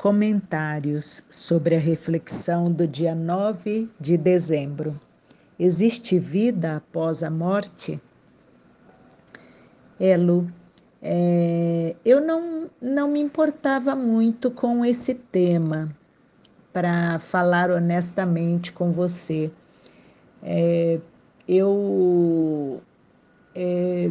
Comentários sobre a reflexão do dia 9 de dezembro. Existe vida após a morte? Elo, é, eu não, não me importava muito com esse tema, para falar honestamente com você. É, eu é,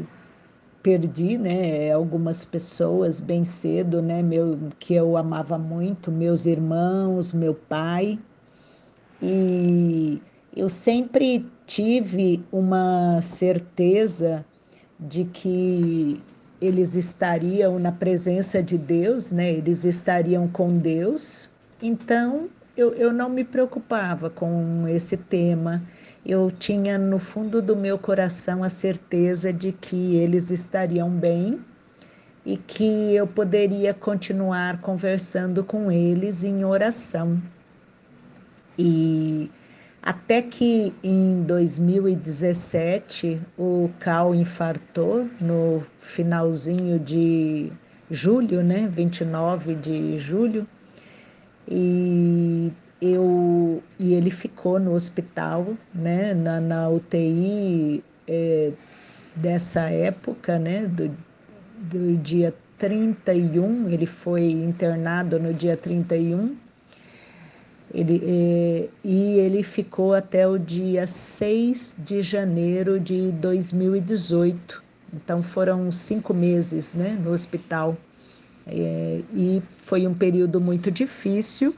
perdi, né, algumas pessoas bem cedo, né, meu, que eu amava muito, meus irmãos, meu pai. E eu sempre tive uma certeza de que eles estariam na presença de Deus, né? Eles estariam com Deus. Então, eu, eu não me preocupava com esse tema. Eu tinha no fundo do meu coração a certeza de que eles estariam bem e que eu poderia continuar conversando com eles em oração. E até que em 2017 o Cal infartou no finalzinho de julho, né, 29 de julho, e eu e ele ficou no hospital, né, na, na UTI é, dessa época, né, do, do dia 31, ele foi internado no dia 31, ele, é, e ele ficou até o dia 6 de janeiro de 2018. Então foram cinco meses né, no hospital. É, e foi um período muito difícil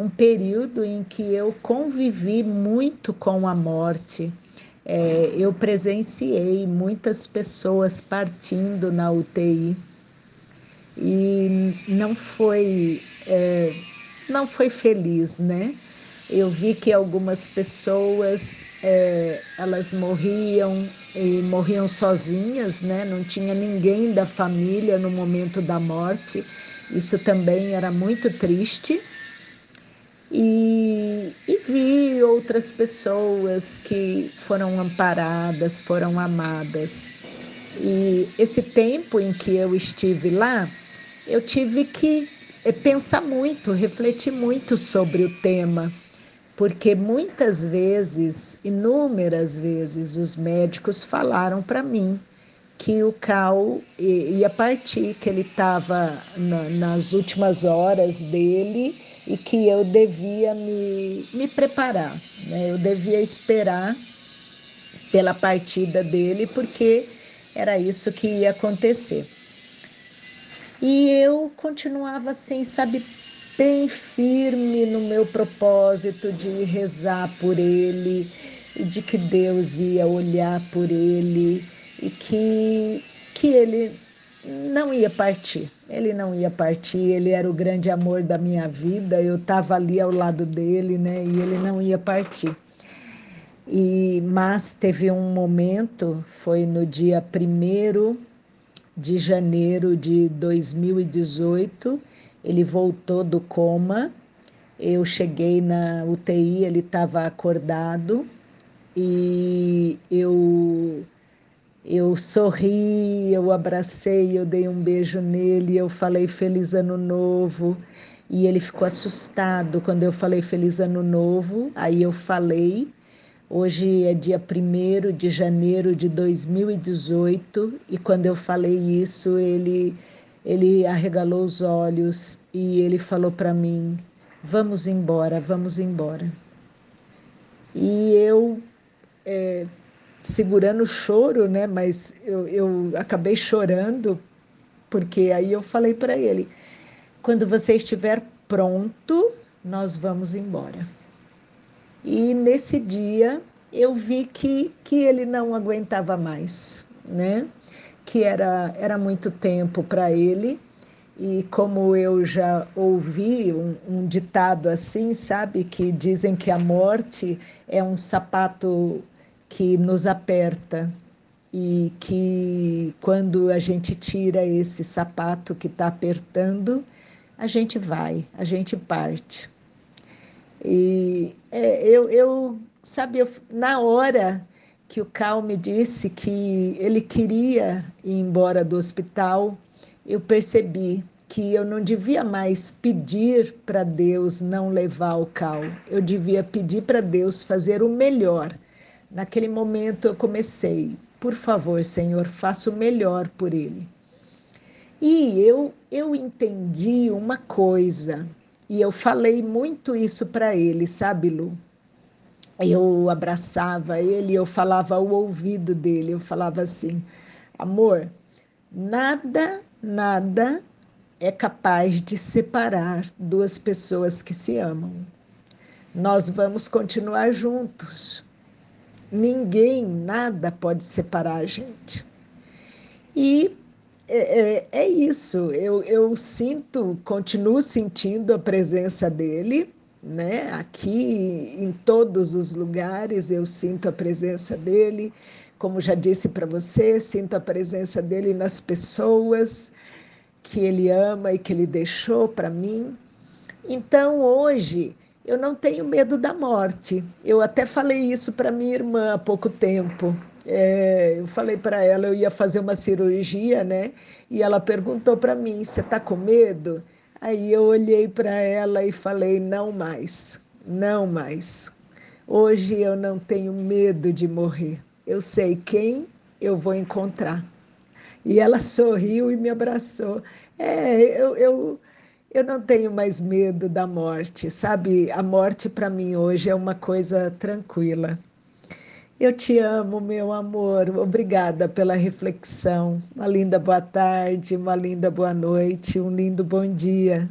um período em que eu convivi muito com a morte. É, eu presenciei muitas pessoas partindo na UTI e não foi é, não foi feliz, né? Eu vi que algumas pessoas é, elas morriam e morriam sozinhas, né? Não tinha ninguém da família no momento da morte. Isso também era muito triste e, e vi outras pessoas que foram amparadas, foram amadas. E esse tempo em que eu estive lá, eu tive que eh, pensar muito, refletir muito sobre o tema, porque muitas vezes, inúmeras vezes, os médicos falaram para mim que o Cal ia partir, que ele estava na, nas últimas horas dele e que eu devia me, me preparar, né? eu devia esperar pela partida dele, porque era isso que ia acontecer. E eu continuava assim, sabe, bem firme no meu propósito de rezar por ele e de que Deus ia olhar por ele e que, que ele não ia partir. Ele não ia partir, ele era o grande amor da minha vida, eu estava ali ao lado dele, né? E ele não ia partir. E, mas teve um momento, foi no dia 1 de janeiro de 2018, ele voltou do coma, eu cheguei na UTI, ele estava acordado e eu eu sorri, eu abracei, eu dei um beijo nele, eu falei feliz ano novo. E ele ficou assustado quando eu falei feliz ano novo. Aí eu falei, hoje é dia 1 de janeiro de 2018, e quando eu falei isso, ele, ele arregalou os olhos e ele falou para mim: Vamos embora, vamos embora. E eu é, segurando o choro, né? Mas eu, eu acabei chorando, porque aí eu falei para ele: quando você estiver pronto, nós vamos embora. E nesse dia eu vi que, que ele não aguentava mais, né? Que era, era muito tempo para ele. E como eu já ouvi um, um, ditado assim, sabe, que dizem que a morte é um sapato que nos aperta e que quando a gente tira esse sapato que está apertando, a gente vai, a gente parte. E é, eu, eu, sabe, eu, na hora que o Cal me disse que ele queria ir embora do hospital, eu percebi que eu não devia mais pedir para Deus não levar o cal, eu devia pedir para Deus fazer o melhor. Naquele momento eu comecei, por favor, Senhor, faça o melhor por ele. E eu, eu entendi uma coisa, e eu falei muito isso para ele, sabe, Lu? Eu abraçava ele, eu falava ao ouvido dele, eu falava assim: amor, nada, nada é capaz de separar duas pessoas que se amam. Nós vamos continuar juntos. Ninguém, nada pode separar a gente. E é, é, é isso, eu, eu sinto, continuo sentindo a presença dele, né? Aqui em todos os lugares eu sinto a presença dele. Como já disse para você, sinto a presença dele nas pessoas que Ele ama e que Ele deixou para mim. Então, hoje, eu não tenho medo da morte. Eu até falei isso para minha irmã há pouco tempo. É, eu falei para ela, eu ia fazer uma cirurgia, né? E ela perguntou para mim: Você está com medo? Aí eu olhei para ela e falei: Não mais, não mais. Hoje eu não tenho medo de morrer. Eu sei quem eu vou encontrar. E ela sorriu e me abraçou. É, eu, eu, eu não tenho mais medo da morte, sabe? A morte para mim hoje é uma coisa tranquila. Eu te amo, meu amor. Obrigada pela reflexão. Uma linda boa tarde, uma linda boa noite, um lindo bom dia.